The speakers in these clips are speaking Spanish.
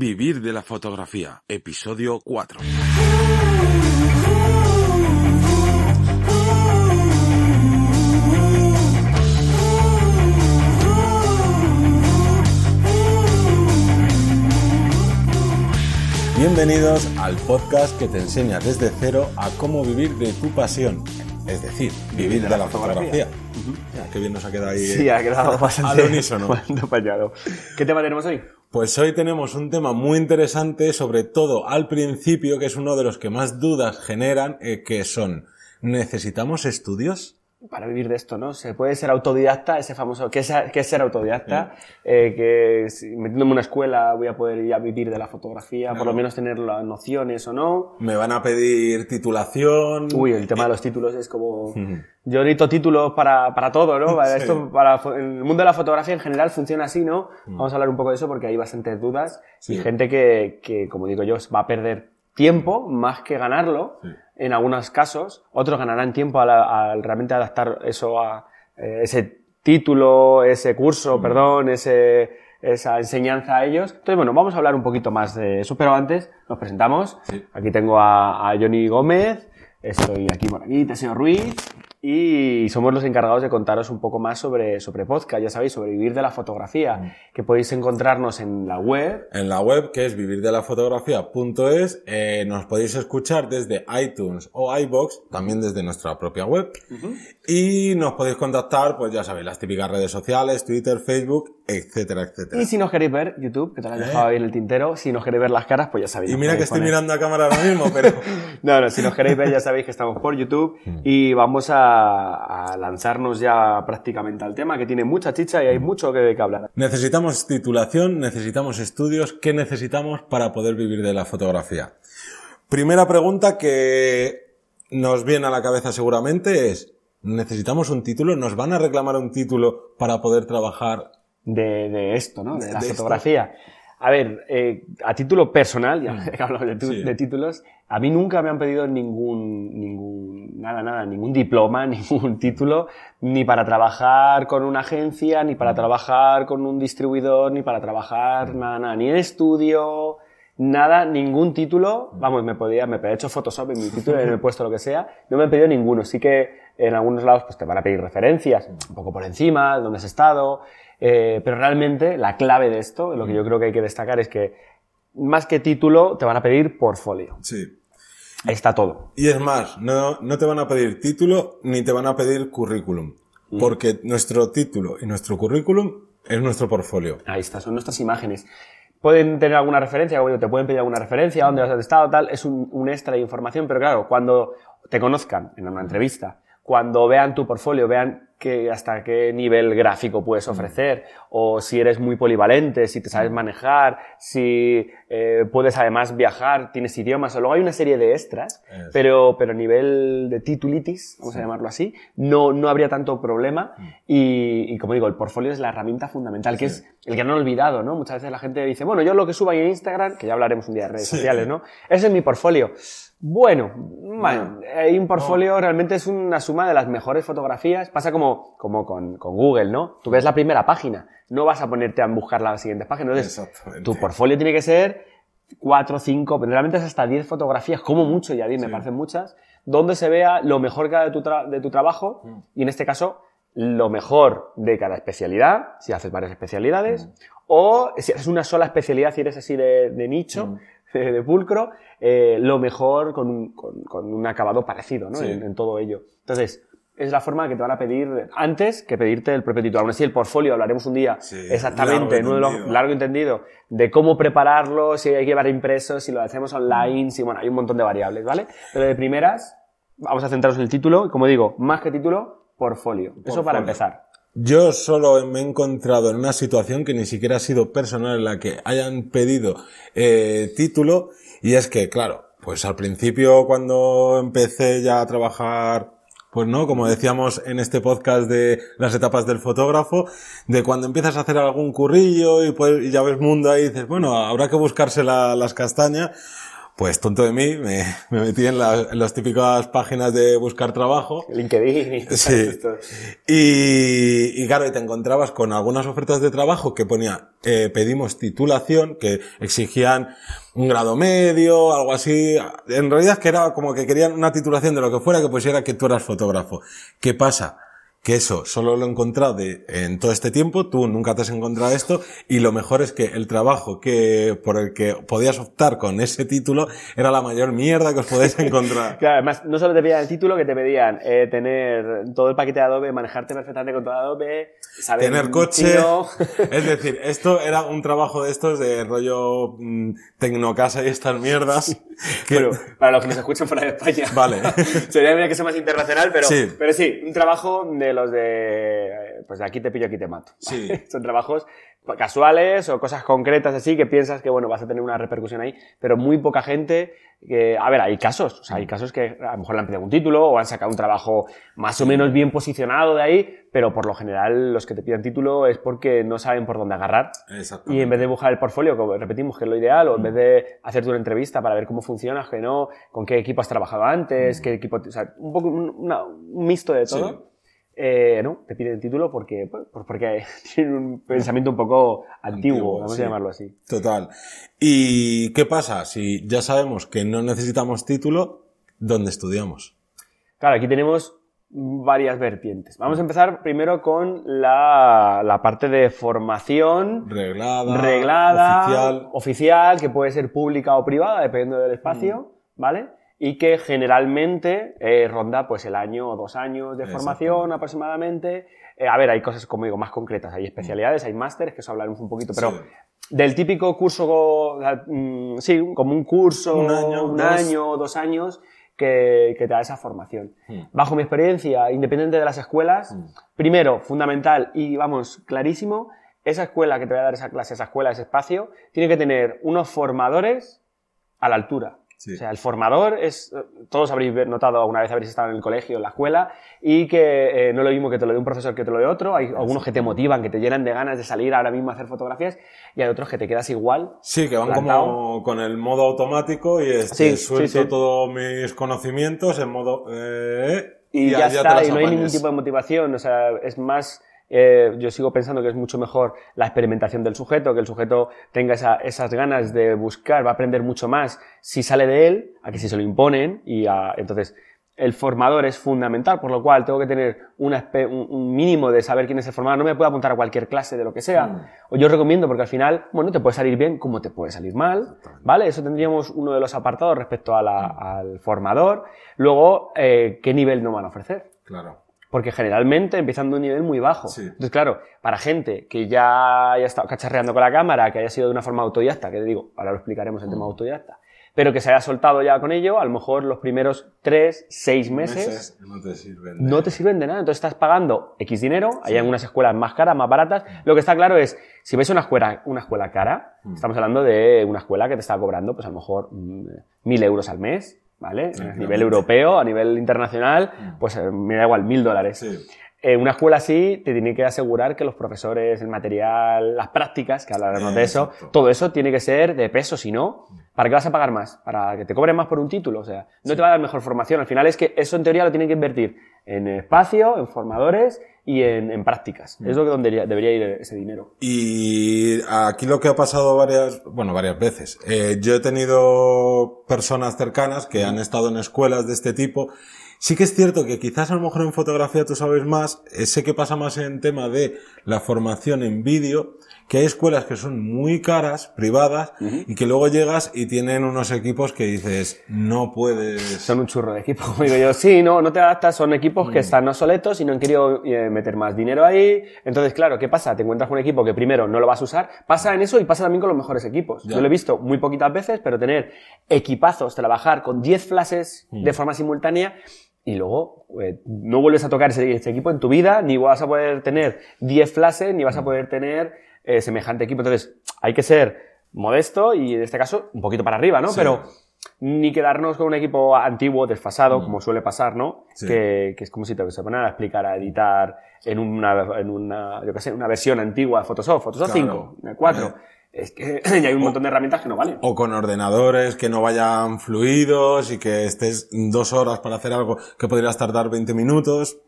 Vivir de la fotografía, episodio 4. Bienvenidos al podcast que te enseña desde cero a cómo vivir de tu pasión, es decir, vivir, de, la, fotografía. Qué bien nos ha quedado ahí. Sí, ha quedado bastante, al unísono. bastante apañado. ¿Qué tema tenemos hoy? Pues hoy tenemos un tema muy interesante, sobre todo al principio, que es uno de los que más dudas generan, eh, que son, ¿necesitamos estudios? Para vivir de esto, ¿no? Se puede ser autodidacta, ese famoso, ¿qué es, qué es ser autodidacta? Eh, que si metiéndome en una escuela voy a poder ya vivir de la fotografía, por lo menos tener las nociones o no. Me van a pedir titulación. Uy, el tema de los títulos es como... Yo necesito títulos para, para todo, ¿no? Para Sí. esto, para, el mundo de la fotografía en general funciona así, ¿no? Vamos a hablar un poco de eso porque hay bastantes dudas Sí. y gente que, que, como digo yo, va a perder tiempo más que ganarlo Sí. en algunos casos. Otros ganarán tiempo al, al realmente adaptar eso a eh, ese título, ese curso, perdón, ese, esa enseñanza a ellos. Entonces, bueno, vamos a hablar un poquito más de eso, pero antes nos presentamos. Sí. Aquí tengo a, a Johnny Gómez, estoy aquí por aquí, Teseo Ruiz, y somos los encargados de contaros un poco más sobre, sobre podcast, ya sabéis, sobre vivir de la fotografía, que podéis encontrarnos en la web, En la web, que es vivirdelafotografía.es, eh, nos podéis escuchar desde iTunes o iBox, también desde nuestra propia web. Y nos podéis contactar, pues ya sabéis, las típicas redes sociales, Twitter, Facebook, etcétera, etcétera. Y si nos queréis ver, YouTube, que te lo he dejado ahí en el tintero, si nos queréis ver las caras, pues ya sabéis. Y mira que estoy poner. mirando a cámara ahora mismo, pero... No, no, si nos queréis ver ya sabéis que estamos por YouTube y vamos a, a lanzarnos ya prácticamente al tema que tiene mucha chicha y hay mucho que, que hablar. necesitamos titulación, necesitamos estudios, ¿qué necesitamos para poder vivir de la fotografía? Primera pregunta que nos viene a la cabeza seguramente es, ¿necesitamos un título? ¿Nos van a reclamar un título para poder trabajar? De, de esto, ¿no? De, la de fotografía. A ver, eh, a título personal, ya que hablamos de, tu- Sí. de títulos, a mí nunca me han pedido ningún, ningún, nada, nada, ningún diploma, ningún título, ni para trabajar con una agencia, ni para trabajar con un distribuidor, ni para trabajar nada, nada, ni en estudio, nada, ningún título. Vamos, me podía, me he hecho Photoshop en mi título, en el puesto lo que sea, no me han pedido ninguno. Sí que en algunos lados pues te van a pedir referencias, un poco por encima, dónde has estado, eh, pero realmente la clave de esto, lo que yo creo que hay que destacar es que más que título te van a pedir portfolio. Sí. Ahí está todo. Y es más, no, no te van a pedir título ni te van a pedir currículum. Porque nuestro título y nuestro currículum es nuestro portfolio. Ahí está, son nuestras imágenes. Pueden tener alguna referencia, como te pueden pedir alguna referencia, dónde has estado, tal, es un, un extra de información, pero claro, cuando te conozcan en una entrevista, cuando vean tu portfolio, vean que hasta qué nivel gráfico puedes ofrecer, o si eres muy polivalente, si te sabes manejar, si eh, puedes además viajar, tienes idiomas, o luego hay una serie de extras, Eso. pero, pero a nivel de titulitis, vamos a llamarlo así, no, no habría tanto problema. Y, y como digo, el portfolio es la herramienta fundamental, que es el que no he olvidado, ¿no? Muchas veces la gente dice, bueno, yo lo que subo ahí en Instagram, que ya hablaremos un día de redes Sí. sociales, ¿no? Ese es mi portfolio. Bueno, bueno, hay un portfolio realmente es una suma de las mejores fotografías. Pasa como, como con, con Google, ¿no? Tú ves la primera página, no vas a ponerte a buscar las siguientes páginas. Entonces, tu portfolio tiene que ser cuatro, cinco, realmente es hasta 10 fotografías, como mucho, ya 10 me parecen muchas, donde se vea lo mejor cada de tu, tra- de tu trabajo y en este caso lo mejor de cada especialidad, si haces varias especialidades, o si haces una sola especialidad, si eres así de, de nicho, de, de pulcro, eh, lo mejor con un, con, con un acabado parecido ¿no? Sí. en, en todo ello. Entonces, es la forma que te van a pedir antes que pedirte el propio título. Aún así, el portfolio, hablaremos un día Sí, exactamente, largo en uno de los- entendido. largo entendido, de cómo prepararlo, si hay que llevar impresos, si lo hacemos online, si, bueno, hay un montón de variables, ¿vale? Pero de primeras, vamos a centrarnos en el título, y como digo, más que título, portfolio. Eso para empezar. Yo solo me he encontrado en una situación que ni siquiera ha sido personal en la que hayan pedido eh, título y es que, claro, pues al principio cuando empecé ya a trabajar, pues no, como decíamos en este podcast de las etapas del fotógrafo, de cuando empiezas a hacer algún currillo y, pues, y ya ves mundo ahí y dices, bueno, habrá que buscarse la- las castañas, pues tonto de mí, me, me metí en, la- en las típicas páginas de buscar trabajo. LinkedIn y Sí. esto. Y, y claro, y te encontrabas con algunas ofertas de trabajo que ponía, eh, pedimos titulación, que exigían un grado medio, algo así. En realidad que era como que querían una titulación de lo que fuera que pusiera que tú eras fotógrafo. ¿Qué pasa? Que eso solo lo he encontrado de, en todo este tiempo, tú nunca te has encontrado esto, y lo mejor es que el trabajo que, por el que podías optar con ese título era la mayor mierda que os podéis encontrar. Claro, además, no solo te pedían el título, que te pedían eh, tener todo el paquete de Adobe, manejarte perfectamente con todo Adobe, saber tener coche. Es decir, esto era un trabajo de estos de rollo mm, tecnocasa y estas mierdas. que- Bueno, para los que nos escuchan fuera de España. Vale. Sería que sea más internacional, pero Sí. sí. pero sí, un trabajo de los de, eh, pues de aquí te pillo, aquí te mato. Sí. Son trabajos casuales o cosas concretas así que piensas que, bueno, vas a tener una repercusión ahí, pero muy poca gente que, a ver, hay casos, o sea, hay casos que a lo mejor le han pedido un título o han sacado un trabajo más o menos bien posicionado de ahí, pero por lo general los que te piden título es porque no saben por dónde agarrar. Y en vez de buscar el portfolio, como repetimos que es lo ideal, o en vez de hacerte una entrevista para ver cómo funcionas, que no, con qué equipo has trabajado antes, qué equipo, o sea, un poco un, una- un mixto de todo, Sí. Eh, no, te piden el título porque, pues, porque tienen un pensamiento un poco antiguo, Antiguo, vamos sí. a llamarlo así. Total. ¿Y qué pasa? Si ya sabemos que no necesitamos título, ¿dónde estudiamos? Claro, aquí tenemos varias vertientes. Vamos a empezar primero con la, la parte de formación Reglada. reglada, Oficial. oficial, que puede ser pública o privada, dependiendo del espacio, ¿vale? Y que generalmente eh, ronda pues el año o dos años de formación aproximadamente. Eh, a ver, hay cosas, como digo, más concretas. Hay especialidades, hay másteres, que eso hablaremos un poquito, pero Sí. del típico curso, o sea, mm, sí, como un curso, Un año, un dos. año, dos años, que, que te da esa formación. Mm. Bajo mi experiencia, independiente de las escuelas, primero, fundamental y vamos, clarísimo, esa escuela que te va a dar esa clase, esa escuela, ese espacio, tiene que tener unos formadores a la altura. Sí. O sea, el formador es, eh, todos habréis notado alguna vez habréis estado en el colegio, en la escuela, y que eh, no es lo mismo que te lo dé un profesor que te lo dé otro. Hay algunos que te motivan, que te llenan de ganas de salir ahora mismo a hacer fotografías, y hay otros que te quedas igual. Sí, que van plantado. como con el modo automático y este, Sí, suelto sí, todos mis conocimientos en modo... eh, y, ya, te está, y no hay ningún tipo de motivación, o sea, es más, eh, yo sigo pensando que es mucho mejor la experimentación del sujeto, que el sujeto tenga esa- esas ganas de buscar, va a aprender mucho más si sale de él, a que si se lo imponen, y a- entonces el formador es fundamental, por lo cual tengo que tener una un, mínimo de saber quién es el formador, no me puedo apuntar a cualquier clase de lo que sea, Mm. o yo recomiendo porque al final, bueno, te puede salir bien como te puede salir mal, ¿vale? Eso tendríamos uno de los apartados respecto a la- al formador, luego, eh, ¿qué nivel nos van a ofrecer? Claro. Porque generalmente empiezan de un nivel muy bajo. Sí. Entonces, claro, para gente que ya haya estado cacharreando con la cámara, que haya sido de una forma autodidacta, que digo, ahora lo explicaremos en tema Mm. autodidacta, pero que se haya soltado ya con ello, a lo mejor los primeros tres, seis meses, no te sirven. de- no te sirven de nada. Entonces estás pagando X dinero, hay algunas escuelas más caras, más baratas. Lo que está claro es, si ves una escuela, una escuela cara, Mm. estamos hablando de una escuela que te está cobrando, pues a lo mejor mm, mil euros al mes, ¿vale? A nivel europeo, a nivel internacional, pues eh, me da igual, mil dólares. Sí. Eh, una escuela así te tiene que asegurar que los profesores, el material, las prácticas, que hablaremos de eso, Exacto. todo eso tiene que ser de peso, si no, ¿para qué vas a pagar más? ¿Para que te cobren más por un título? O sea, no te va a dar mejor formación. Al final es que eso en teoría lo tienen que invertir en espacio, en formadores y en, en prácticas. Es lo que donde debería, debería ir ese dinero. Y aquí lo que ha pasado varias, bueno, varias veces. Eh, yo he tenido personas cercanas que han estado en escuelas de este tipo. Sí que es cierto que quizás a lo mejor en fotografía tú sabes más, eh, sé que pasa más en tema de la formación en vídeo, que hay escuelas que son muy caras, privadas, y que luego llegas y tienen unos equipos que dices, no puedes... Son un churro de equipo. Digo yo, sí, no, no te adaptas, son equipos Mm. que están obsoletos y no han querido eh, meter más dinero ahí. Entonces, claro, ¿qué pasa? Te encuentras con un equipo que primero no lo vas a usar. Pasa en eso y pasa también con los mejores equipos. Ya. Yo lo he visto muy poquitas veces, pero tener equipazos, trabajar con 10 flashes Mm. de forma simultánea y luego eh, no vuelves a tocar ese, ese equipo en tu vida, ni vas a poder tener 10 flashes, ni vas Mm. a poder tener eh, semejante equipo. Entonces, hay que ser modesto y en este caso un poquito para arriba, ¿no? Sí. Pero ni quedarnos con un equipo antiguo, desfasado, como suele pasar, ¿no? Mm. Sí. Que, que es como si te se ponen a explicar, a editar en una, en una, yo qué sé, una versión antigua de Photoshop, Photoshop Claro. 5, 4. es que ya hay un montón de herramientas que no valen. O con ordenadores que no vayan fluidos y que estés dos horas para hacer algo que podrías tardar 20 minutos.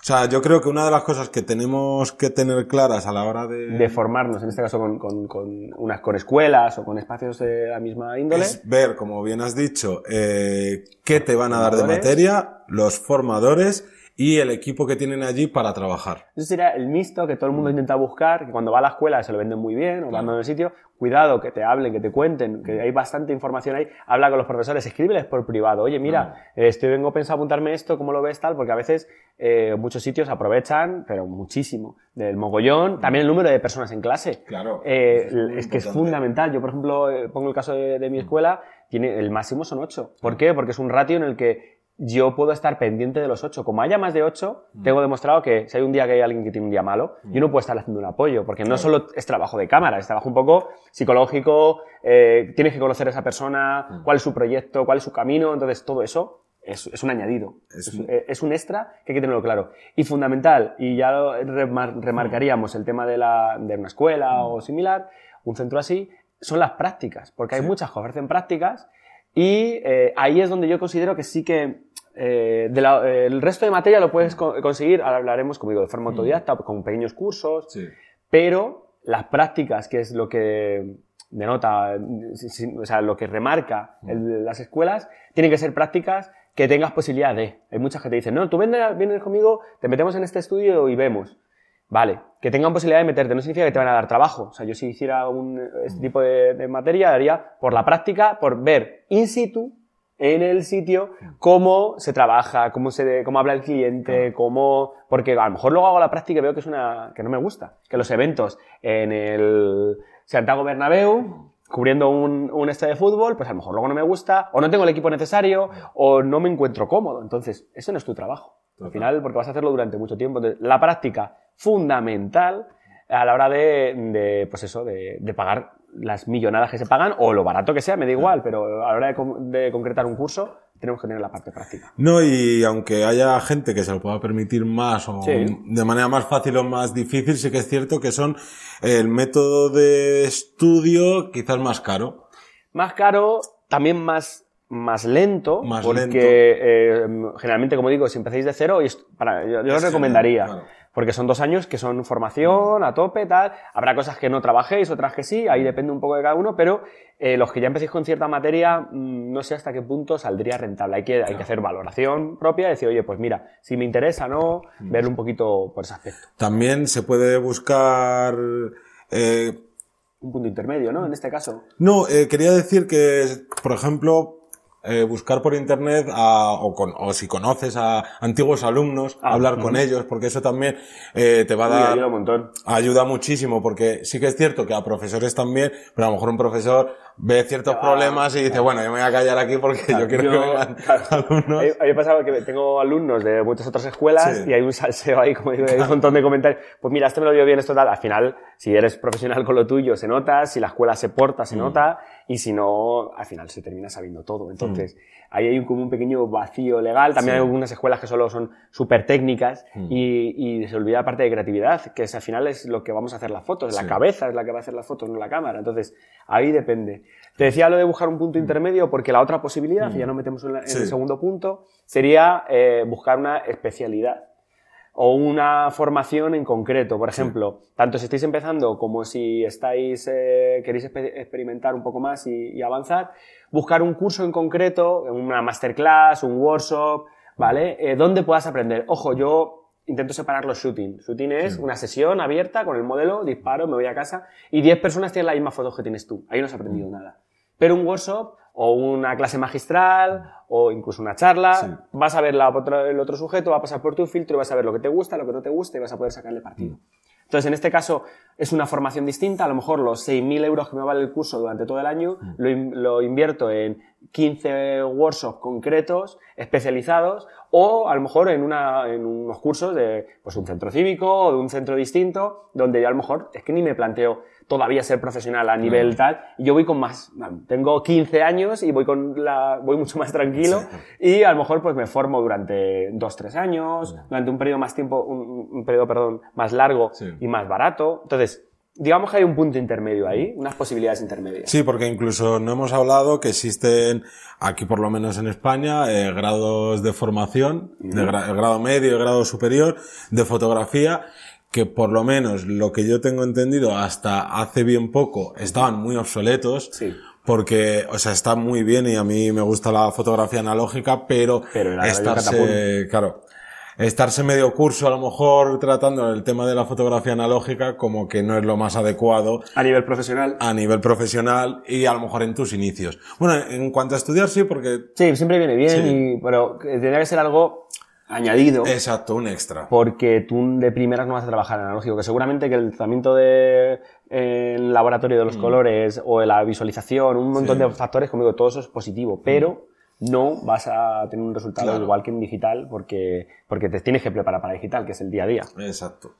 O sea, yo creo que una de las cosas que tenemos que tener claras a la hora de... De formarnos, en este caso con, con, con unas con escuelas o con espacios de la misma índole. Es ver, como bien has dicho, eh, qué te van a dar de materia, los formadores y el equipo que tienen allí para trabajar. Eso sería el mixto que todo el mundo intenta buscar, que cuando va a la escuela se lo venden muy bien, o cuando en el sitio, cuidado, que te hablen, que te cuenten, que hay bastante información ahí, habla con los profesores, escríbeles por privado, oye, mira, eh, estoy vengo pensando apuntarme esto, ¿cómo lo ves tal? Porque a veces eh, muchos sitios aprovechan, pero muchísimo, del mogollón, también el número de personas en clase. Claro. Eh, Es que es fundamental. Yo, por ejemplo, pongo el caso de, de mi escuela, tiene, el máximo son ocho. ¿Por qué? Porque es un ratio en el que yo puedo estar pendiente de los ocho. Como haya más de ocho, tengo demostrado que si hay un día que hay alguien que tiene un día malo, yo no puedo estar haciendo un apoyo, porque no solo es trabajo de cámara, es trabajo un poco psicológico, eh, tienes que conocer a esa persona, cuál es su proyecto, cuál es su camino, entonces todo eso es, es un añadido, Es es, un- es un extra que hay que tenerlo claro. Y fundamental, y ya lo remar- remarcaríamos el tema de, la, de una escuela o similar, un centro así, son las prácticas, porque hay muchas que ofrecen prácticas y eh, ahí es donde yo considero que sí que eh, de la- eh, el resto de materia lo puedes co- conseguir, ahora hablaremos, como digo, de forma autodidacta, con pequeños cursos, Sí. pero las prácticas, que es lo que denota, o sea, lo que remarca el- las escuelas, tienen que ser prácticas que tengas posibilidad de. Hay muchas que te dicen, no, tú vienes, vienes conmigo, te metemos en este estudio y vemos. Vale, que tengan posibilidad de meterte, no significa que te van a dar trabajo. O sea, yo si hiciera un, este tipo de, de materia, haría por la práctica, por ver in situ, en el sitio, cómo se trabaja, cómo, se, cómo habla el cliente, cómo... Porque a lo mejor luego hago la práctica y veo que es una... que no me gusta. Que los eventos en el Santiago Bernabéu, cubriendo un, un estadio de fútbol, pues a lo mejor luego no me gusta, o no tengo el equipo necesario, o no me encuentro cómodo. Entonces, eso no es tu trabajo. Al final, porque vas a hacerlo durante mucho tiempo. Entonces, la práctica fundamental a la hora de, de, pues eso, de, de pagar las millonadas que se pagan o lo barato que sea, me da igual, pero a la hora de, con- de concretar un curso tenemos que tener la parte práctica. No, y aunque haya gente que se lo pueda permitir más o Sí. de manera más fácil o más difícil, sí que es cierto que son el método de estudio quizás más caro. Más caro, también más, más lento, Más porque lento. eh, generalmente, como digo, si empecéis de cero, para, yo, yo os recomendaría. claro. Porque son dos años que son formación a tope, tal. Habrá cosas que no trabajéis, otras que sí, ahí depende un poco de cada uno, pero eh, los que ya empecéis con cierta materia, mm, no sé hasta qué punto saldría rentable. Hay que, hay que hacer valoración propia y decir, oye, pues mira, si me interesa, ¿no? Mm. Ver un poquito por ese aspecto. También se puede buscar eh, Un punto intermedio, ¿no? En este caso. No, eh, quería decir que, por ejemplo, eh, buscar por internet a- o, con- o si conoces a antiguos alumnos, Ah, hablar con ellos, porque eso también eh, te va a Uy, dar... ayuda un montón. Ayuda muchísimo, porque sí que es cierto que a profesores también, pero a lo mejor un profesor ve ciertos problemas y dice, bueno, yo me voy a callar aquí porque yo quiero que Yo- vengan claro. alumnos. A mí- me pasa que tengo alumnos de muchas otras escuelas Sí. y hay un salseo ahí, como digo, hay un montón de comentarios. Pues mira, este me lo dio bien, esto tal. Al final, si eres profesional con lo tuyo, se nota, si la escuela se porta, Mm. se nota, y si no, al final se termina sabiendo todo. Entonces, ahí hay como un pequeño vacío legal. También Mm. Sí. hay algunas escuelas que solo son súper técnicas Mm. y, y se olvida la parte de creatividad, que es, al final es lo que vamos a hacer las fotos. La Sí. cabeza es la que va a hacer las fotos, no la cámara. Entonces, ahí depende. Te decía lo de buscar un punto intermedio porque la otra posibilidad, y ya nos metemos en, la- en Mm. Sí. el segundo punto, sería eh, buscar una especialidad o una formación en concreto. Por ejemplo, tanto si estáis empezando como si estáis, eh, queréis experimentar un poco más y, y avanzar, buscar un curso en concreto, una masterclass, un workshop, ¿vale? Eh, donde puedas aprender. Ojo, yo intento separar los shooting. Shooting es una sesión abierta con el modelo, disparo, me voy a casa y 10 personas tienen las mismas fotos que tienes tú. Ahí no has aprendido nada. Pero un workshop o una clase magistral o incluso una charla, Sí. vas a ver la el otro sujeto, va a pasar por tu filtro y vas a ver lo que te gusta, lo que no te gusta y vas a poder sacarle partido. Entonces, en este caso, es una formación distinta. A lo mejor los 6.000 euros que me vale el curso durante todo el año lo, in- lo invierto en 15 workshops concretos, especializados, o a lo mejor en, una, en unos cursos de pues, un centro cívico o de un centro distinto, donde yo a lo mejor es que ni me planteo todavía ser profesional a nivel tal, y yo voy con más, tengo 15 años y voy con la, voy mucho más tranquilo, y a lo mejor pues me formo durante 2-3 años, durante un periodo más tiempo, un, un periodo, perdón, más largo Sí. y más barato. Entonces, digamos que hay un punto intermedio ahí, unas posibilidades intermedias. Sí, porque incluso no hemos hablado que existen, aquí por lo menos en España, eh, grados de formación, de gra- el grado medio y grado superior de fotografía, que por lo menos lo que yo tengo entendido hasta hace bien poco estaban muy obsoletos. Sí. Porque, o sea, está muy bien y a mí me gusta la fotografía analógica, pero, Pero estarse, claro, estarse medio curso a lo mejor tratando el tema de la fotografía analógica como que no es lo más adecuado A nivel profesional. a nivel profesional y a lo mejor en tus inicios. Bueno, en cuanto a estudiar sí, porque... Sí, siempre viene bien, Sí. y, pero tendría que ser algo añadido. Exacto, un extra. Porque tú de primeras no vas a trabajar en analógico, que seguramente que el tratamiento de el laboratorio de los colores o la visualización, un montón Mm. Sí. de factores, como digo, todo eso es positivo, pero no vas a tener un resultado Claro. igual que en digital porque, porque te tienes que preparar para digital, que es el día a día. Exacto.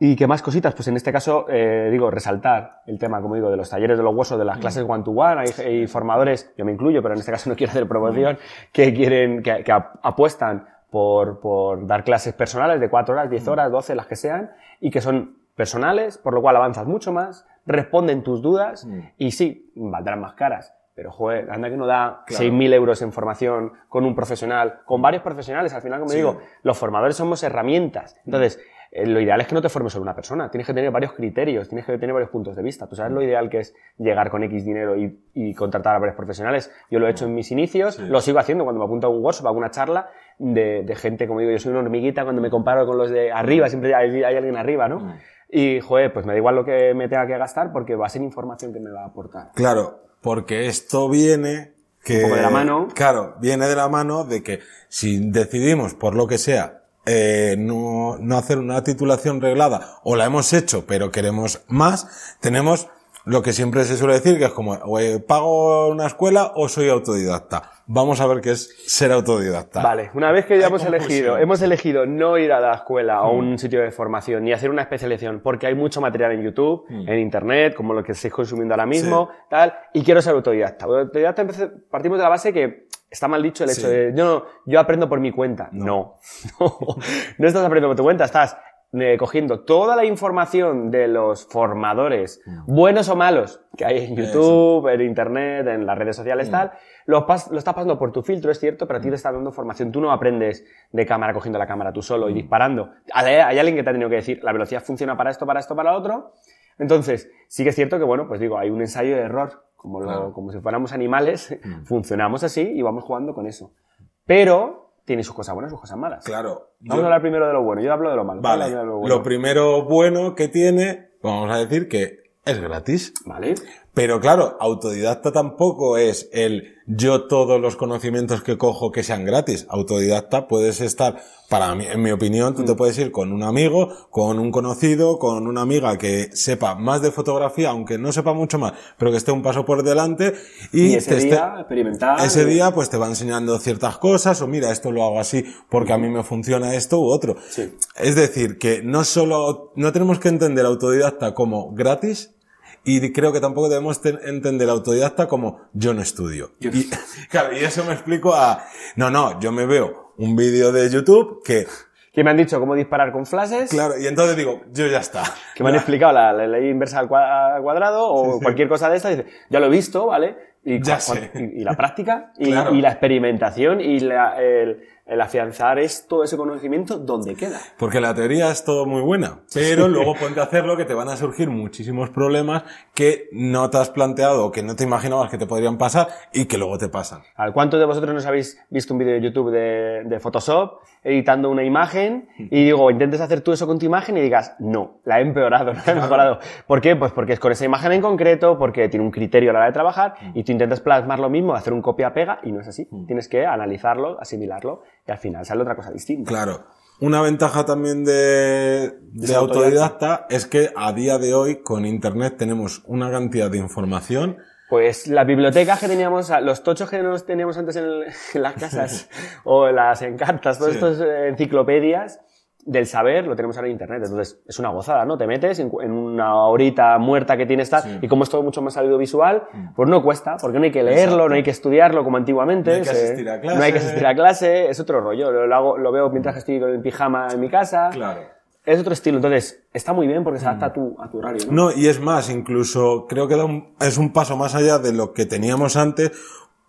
¿Y qué más cositas? Pues en este caso, eh, digo, resaltar el tema, como digo, de los talleres de los huesos, de las clases one-to-one. Hay, hay formadores, yo me incluyo, pero en este caso no quiero hacer promoción, que quieren, que, que ap- apuestan por, por dar clases personales de 4 horas, 10 horas, 12, las que sean, y que son personales, por lo cual avanzas mucho más, responden tus dudas, y sí, valdrán más caras. Pero, joder, anda que no da Claro. 6.000 euros en formación con un profesional, con varios profesionales. Al final, como Sí. digo, los formadores somos herramientas. Entonces, eh, lo ideal es que no te formes solo una persona. Tienes que tener varios criterios, tienes que tener varios puntos de vista. Tú sabes lo ideal que es llegar con X dinero y, y contratar a varios profesionales. Yo lo he hecho en mis inicios, lo sigo haciendo cuando me apunto a un workshop, a alguna charla de, de gente, como digo, yo soy una hormiguita cuando me comparo con los de arriba, siempre hay, hay alguien arriba, ¿no? Y, joder, pues me da igual lo que me tenga que gastar porque va a ser información que me va a aportar. Claro, porque esto viene que... Un poco de la mano. Claro, viene de la mano de que si decidimos, por lo que sea, eh, no, no hacer una titulación reglada, o la hemos hecho, pero queremos más, tenemos lo que siempre se suele decir, que es como, o pago una escuela o soy autodidacta. Vamos a ver qué es ser autodidacta. Vale, una vez que ya hemos elegido, hemos elegido no ir a la escuela o a un sitio de formación ni hacer una especialización, porque hay mucho material en YouTube, en Internet, como lo que estáis consumiendo ahora mismo, tal, y quiero ser autodidacta. Autodidacta partimos de la base que está mal dicho el hecho Sí. de yo, no, yo aprendo por mi cuenta. No. No, no estás aprendiendo por tu cuenta, estás eh, cogiendo toda la información de los formadores, buenos o malos, que hay en YouTube, en Internet, en las redes sociales, tal, lo, pas- lo estás pasando por tu filtro, es cierto, pero a ti te está dando formación. Tú no aprendes de cámara cogiendo la cámara tú solo y disparando. Hay, hay alguien que te ha tenido que decir, la velocidad funciona para esto, para esto, para lo otro. Entonces, sí que es cierto que, bueno, pues digo, hay un ensayo de error, como, lo- Claro. como si fuéramos animales, funcionamos así y vamos jugando con eso. Pero tiene sus cosas buenas y sus cosas malas. Claro. Vamos yo- a hablar primero de lo bueno. Yo hablo de lo malo. Vale. Lo bueno. Lo primero bueno que tiene, vamos a decir que es gratis. Vale. Pero claro, autodidacta tampoco es el yo todos los conocimientos que cojo que sean gratis. Autodidacta puedes estar, para mí, en mi opinión, tú te puedes ir con un amigo, con un conocido, con una amiga que sepa más de fotografía, aunque no sepa mucho más, pero que esté un paso por delante y, Y ese te esté- día experimentar. ese día pues te va enseñando ciertas cosas o mira, esto lo hago así porque a mí me funciona esto u otro. Sí. Es decir, que no solo, no tenemos que entender autodidacta como gratis y creo que tampoco debemos ten- entender autodidacta como yo no estudio. Y, claro, y eso me explico a, no, no, yo me veo un vídeo de YouTube que, Que me han dicho cómo disparar con flashes. claro, y entonces digo, yo ya está. Que me han explicado la, la ley inversa al cua- al cuadrado o cualquier cosa de esta. Dice, ya lo he visto, ¿vale? Y, Ya cua- sé. y- y la práctica y, Claro. y la experimentación y la- el, el afianzar esto, ese conocimiento, ¿dónde queda? Porque la teoría es todo muy buena, pero luego ponte a hacerlo que te van a surgir muchísimos problemas que no te has planteado o que no te imaginabas que te podrían pasar y que luego te pasan. A ver, ¿Cuántos de vosotros nos habéis visto un vídeo de YouTube de, de Photoshop editando una imagen y digo, intentes hacer tú eso con tu imagen y digas, no, la he empeorado, la he mejorado. ¿Por qué? Pues porque es con esa imagen en concreto, porque tiene un criterio a la hora de trabajar y tú intentas plasmar lo mismo, hacer un copia-pega y no es así. Tienes que analizarlo, asimilarlo y al final sale otra cosa distinta. Claro. Una ventaja también de, de autodidacta es que a día de hoy con Internet tenemos una cantidad de información. Pues las bibliotecas que teníamos, los tochos que nos teníamos antes en, las casas o en las encartas, todas Sí. estas eh, enciclopedias del saber lo tenemos ahora en internet. Entonces es una gozada, ¿no? Te metes en, una horita muerta que tienes tal, y como es todo mucho más audiovisual, pues no cuesta, porque no hay que leerlo, Mm. Exacto. no hay que estudiarlo como antiguamente. No hay que asistir a clase. No hay que asistir a clase, es otro rollo. Lo, lo hago- lo veo mientras estoy con el pijama en mi casa. Claro. Es otro estilo, entonces está muy bien porque se adapta a tu, a tu horario. ¿no? No, y es más, incluso creo que da un- es un paso más allá de lo que teníamos antes,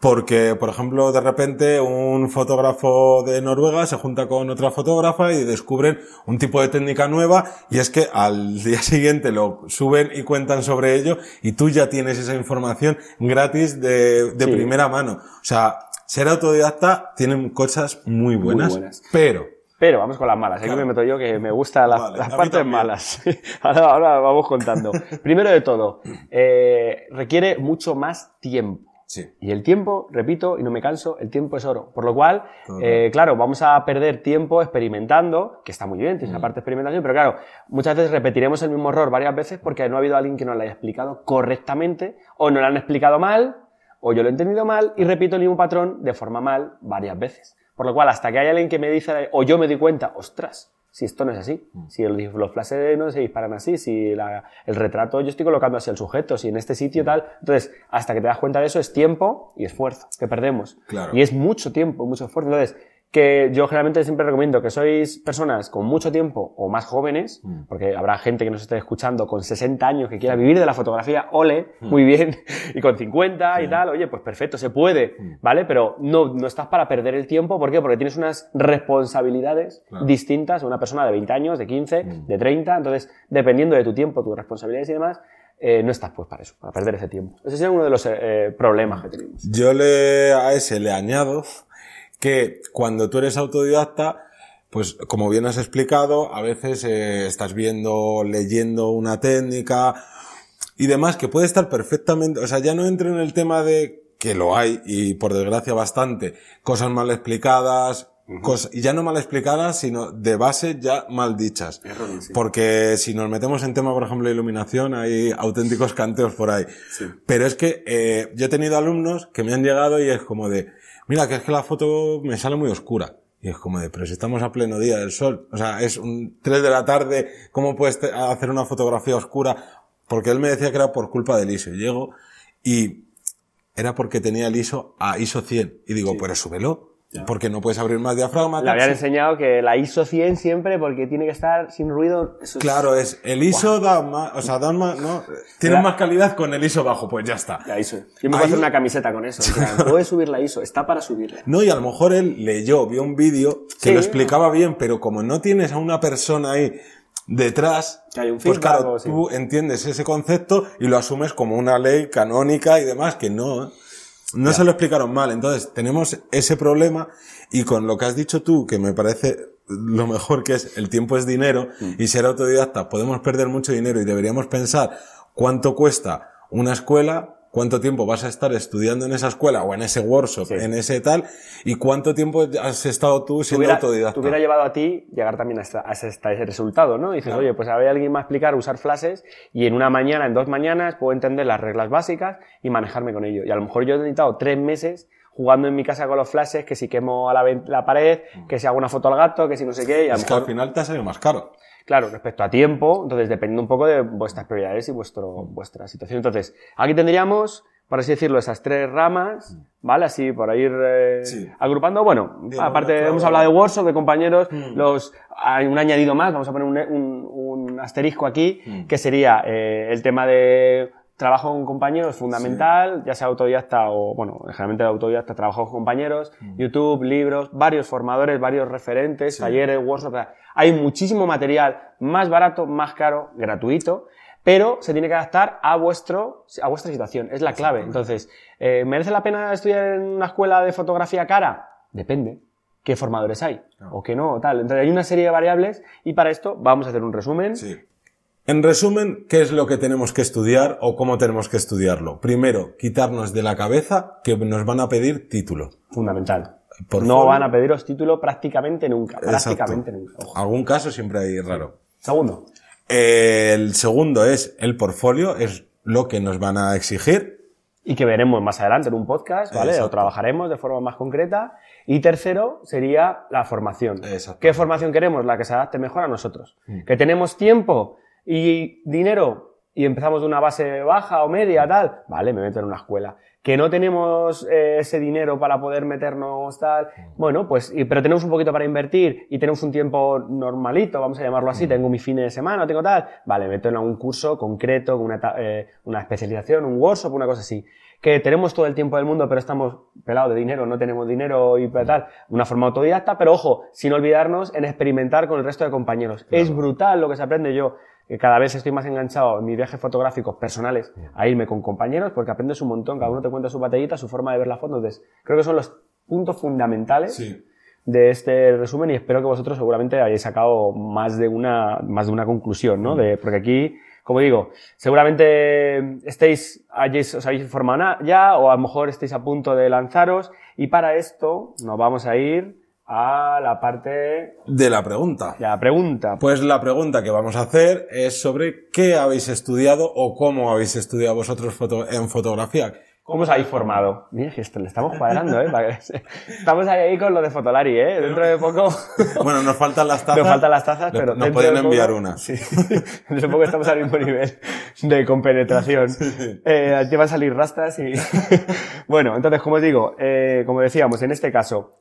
porque, por ejemplo, de repente un fotógrafo de Noruega se junta con otra fotógrafa y descubren un tipo de técnica nueva y es que al día siguiente lo suben y cuentan sobre ello y tú ya tienes esa información gratis de, de Sí. primera mano. O sea, ser autodidacta tiene cosas muy buenas, buenas. pero Pero vamos con las malas. Aquí Claro. me meto yo que me gustan las, Vale, las partes malas. ahora, ahora vamos contando. Primero de todo, eh, requiere mucho más tiempo. Sí. Y el tiempo, repito, y no me canso, el tiempo es oro. Por lo cual, eh, claro, vamos a perder tiempo experimentando, que está muy bien, Mm. tiene una parte de experimentación, pero claro, muchas veces repetiremos el mismo error varias veces porque no ha habido alguien que nos lo haya explicado correctamente, o no lo han explicado mal, o yo lo he entendido mal, y repito el mismo patrón de forma mal varias veces. Por lo cual, hasta que haya alguien que me dice, o yo me doy cuenta, ostras, si esto no es así, Mm. si el- los flashes no se disparan así, si la- el retrato yo estoy colocando así al sujeto, si en este sitio tal. Entonces, hasta que te das cuenta de eso es tiempo y esfuerzo que perdemos. Claro. Y es mucho tiempo, mucho esfuerzo. Entonces, que yo generalmente siempre recomiendo que sois personas con mucho tiempo o más jóvenes, Mm. porque habrá gente que nos esté escuchando con 60 años que quiera vivir de la fotografía, ole, Mm. muy bien, y con 50 y tal, oye, pues perfecto, se puede, Mm. ¿vale? Pero no, no estás para perder el tiempo, ¿por qué? Porque tienes unas responsabilidades Claro. distintas a una persona de 20 años, de 15, Mm. de 30, entonces, dependiendo de tu tiempo, tus responsabilidades y demás, eh, no estás pues para eso, para perder ese tiempo. Ese sería uno de los eh, problemas que tenemos. Yo le, a ese le añado que cuando tú eres autodidacta, pues como bien has explicado, a veces eh, estás viendo, leyendo una técnica y demás que puede estar perfectamente, o sea, ya no entro en el tema de que lo hay y por desgracia bastante, cosas mal explicadas, cosas, y ya no mal explicadas, sino de base ya mal dichas. Erróneas, sí. Porque si nos metemos en tema, por ejemplo, de iluminación, hay auténticos canteos por ahí. Pero es que eh, yo he tenido alumnos que me han llegado y es como de, mira, que es que la foto me sale muy oscura. Y es como de, pero si estamos a pleno día del sol, o sea, es un 3 de la tarde, ¿cómo puedes hacer una fotografía oscura? Porque él me decía que era por culpa del ISO. Llego y era porque tenía el ISO a ISO 100. Y digo, pero súbelo. Porque no puedes abrir más diafragma. Le habían enseñado que la ISO 100 siempre, porque tiene que estar sin ruido. Eso Claro, es el ISO da más, o sea, da más, no, tiene La- más calidad con el ISO bajo, pues ya está. La ISO. Yo me puedo Ahí- hacer una camiseta con eso. Puedes subir la ISO, está para subirla. No, y a lo mejor él leyó, vio un vídeo que Sí. lo explicaba bien, pero como no tienes a una persona ahí detrás, Que hay un pues claro, tú entiendes ese concepto y lo asumes como una ley canónica y demás, que no, ¿eh? No se lo explicaron mal. Entonces, tenemos ese problema y con lo que has dicho tú, que me parece lo mejor que es el tiempo es dinero Mm. y ser autodidacta podemos perder mucho dinero y deberíamos pensar cuánto cuesta una escuela, cuánto tiempo vas a estar estudiando en esa escuela o en ese workshop, Sí. en ese tal, y cuánto tiempo has estado tú siendo hubiera, autodidacta. te hubiera llevado a ti llegar también hasta, hasta ese resultado, ¿no? Dices, oye, pues a ver, alguien me va a explicar usar flashes y en una mañana, en dos mañanas, puedo entender las reglas básicas y manejarme con ello. Y a lo mejor yo he necesitado tres meses jugando en mi casa con los flashes, que si quemo a la, pared, que si hago una foto al gato, que si no sé qué, y a Es que al mejor, final te ha salido más caro. Claro, respecto a tiempo, entonces depende un poco de vuestras prioridades y vuestro, vuestra situación. Entonces, aquí tendríamos, por así decirlo, esas tres ramas, ¿vale? Así, por ir eh, Sí. agrupando. Bueno, Bien, aparte, claro. hemos hablado de workshop, de compañeros, Mm. los, hay un añadido más, vamos a poner un, un- un asterisco aquí, Mm. que sería eh, el tema de trabajo con compañeros fundamental, ya sea autodidacta o, bueno, generalmente autodidacta, trabajo con compañeros, YouTube, libros, varios formadores, varios referentes, Mm. Sí. talleres, workshops, hay muchísimo material más barato, más caro, gratuito, pero se tiene que adaptar a vuestro, a vuestra situación, es la clave. Entonces, eh, ¿merece la pena estudiar en una escuela de fotografía cara? Depende. ¿Qué formadores hay? O que no, o tal. Entonces hay una serie de variables y para esto vamos a hacer un resumen. Sí. En resumen, ¿qué es lo que tenemos que estudiar o cómo tenemos que estudiarlo? Primero, quitarnos de la cabeza que nos van a pedir título. Fundamental. Por no van a pediros título prácticamente nunca. Prácticamente Exacto. nunca. Ojo. Algún caso siempre hay raro. Segundo. El segundo es el portfolio, es lo que nos van a exigir. y que veremos más adelante en un podcast, ¿vale? Exacto. O trabajaremos de forma más concreta. Y tercero sería la formación. Exacto. ¿Qué formación queremos? La que se adapte mejor a nosotros. Mm. ¿Que tenemos tiempo y dinero? y empezamos de una base baja o media, tal, vale, me meto en una escuela. Que no tenemos eh, ese dinero para poder meternos tal, bueno, pues, y- pero tenemos un poquito para invertir y tenemos un tiempo normalito, vamos a llamarlo así, tengo mi fin de semana, tengo tal, vale, me meto en algún curso concreto, con una, eh, una especialización, un workshop, una cosa así. Que tenemos todo el tiempo del mundo, pero estamos pelados de dinero, no tenemos dinero y tal, una forma autodidacta, pero ojo, sin olvidarnos en experimentar con el resto de compañeros. Es brutal lo que se aprende yo que cada vez estoy más enganchado en mis viajes fotográficos personales a irme con compañeros porque aprendes un montón, cada uno te cuenta su batallita, su forma de ver las fotos. Entonces, creo que son los puntos fundamentales Sí. de este resumen y espero que vosotros seguramente hayáis sacado más de una, más de una conclusión, ¿no? De, porque aquí, como digo, seguramente estéis, hayáis, os habéis informado ya o a lo mejor estéis a punto de lanzaros y para esto nos vamos a ir a la parte De la pregunta. de la pregunta. Pues la pregunta que vamos a hacer es sobre qué habéis estudiado o cómo habéis estudiado vosotros foto- en fotografía. ¿Cómo os habéis formado? Mira, que esto le estamos cuadrando, ¿eh? Estamos ahí con lo de Fotolari, ¿eh? Dentro de poco... Bueno, nos faltan las tazas. Nos faltan las tazas, pero... Nos pueden de poco- enviar una. Sí. Dentro de poco estamos al mismo nivel de compenetración. Eh, aquí van a salir rastas y... bueno, entonces, como os digo, eh, como decíamos, en este caso,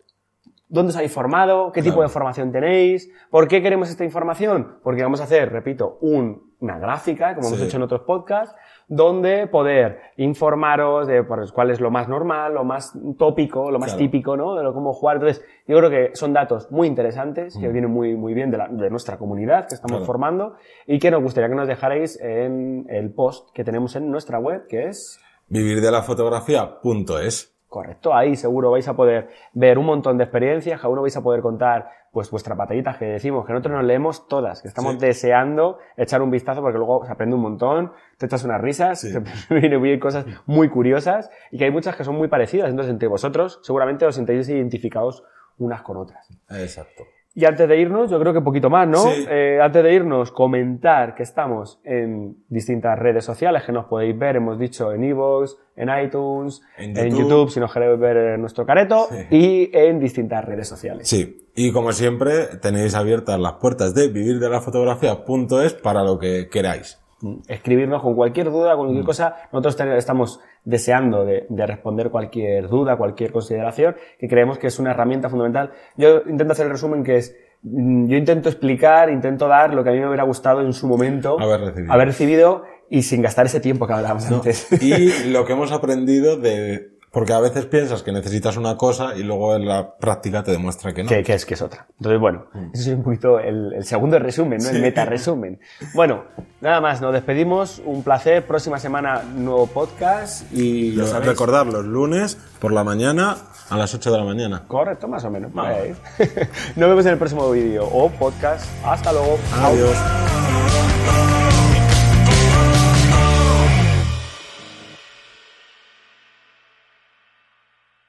¿Dónde os habéis formado? ¿Qué tipo de formación tenéis? ¿Por qué queremos esta información? Porque vamos a hacer, repito, un- una gráfica, como hemos hecho en otros podcasts, donde poder informaros de pues, cuál es lo más normal, lo más tópico, lo más Claro. típico, ¿no? De lo cómo jugar. Entonces, yo creo que son datos muy interesantes, que vienen muy, muy bien de, la- de nuestra comunidad que estamos Mm. Claro. formando y que nos gustaría que nos dejarais en el post que tenemos en nuestra web, que es Vivir de la fotografía.es. Correcto, ahí seguro vais a poder ver un montón de experiencias, cada uno vais a poder contar pues vuestras batallitas que decimos, que nosotros nos leemos todas, que estamos Sí. deseando echar un vistazo porque luego se aprende un montón, te echas unas risas, Sí. te vienen cosas muy curiosas y que hay muchas que son muy parecidas, entonces entre vosotros seguramente os sintéis identificados unas con otras. Exacto. Y antes de irnos, yo creo que un poquito más, ¿no? Sí. Eh, antes de irnos, comentar que estamos en distintas redes sociales que nos podéis ver, hemos dicho en iVoox, en iTunes, En en YouTube. Si nos queréis ver en nuestro careto, Sí. y en distintas redes sociales. Sí. Y como siempre, tenéis abiertas las puertas de vivirdelafotografía.es para lo que queráis. Escribirnos con cualquier duda, con Mm. cualquier cosa. Nosotros estamos deseando de, de responder cualquier duda, cualquier consideración, que creemos que es una herramienta fundamental. Yo intento hacer el resumen que es, mm, yo intento explicar, intento dar lo que a mí me hubiera gustado en su momento Haber recibido. haber recibido y sin gastar ese tiempo que hablábamos antes. Y lo que hemos aprendido de... Porque a veces piensas que necesitas una cosa y luego en la práctica te demuestra que no. que, que es que es otra. Entonces, bueno, ese es un poquito el, el segundo resumen, ¿no? El meta resumen. Bueno, nada más, nos despedimos. Un placer. Próxima semana, nuevo podcast. Y ya sabéis. Recordar los lunes por la mañana a las 8 de la mañana. Correcto, más o menos. Ahí. Nos vemos en el próximo vídeo o podcast. Hasta luego. Adiós.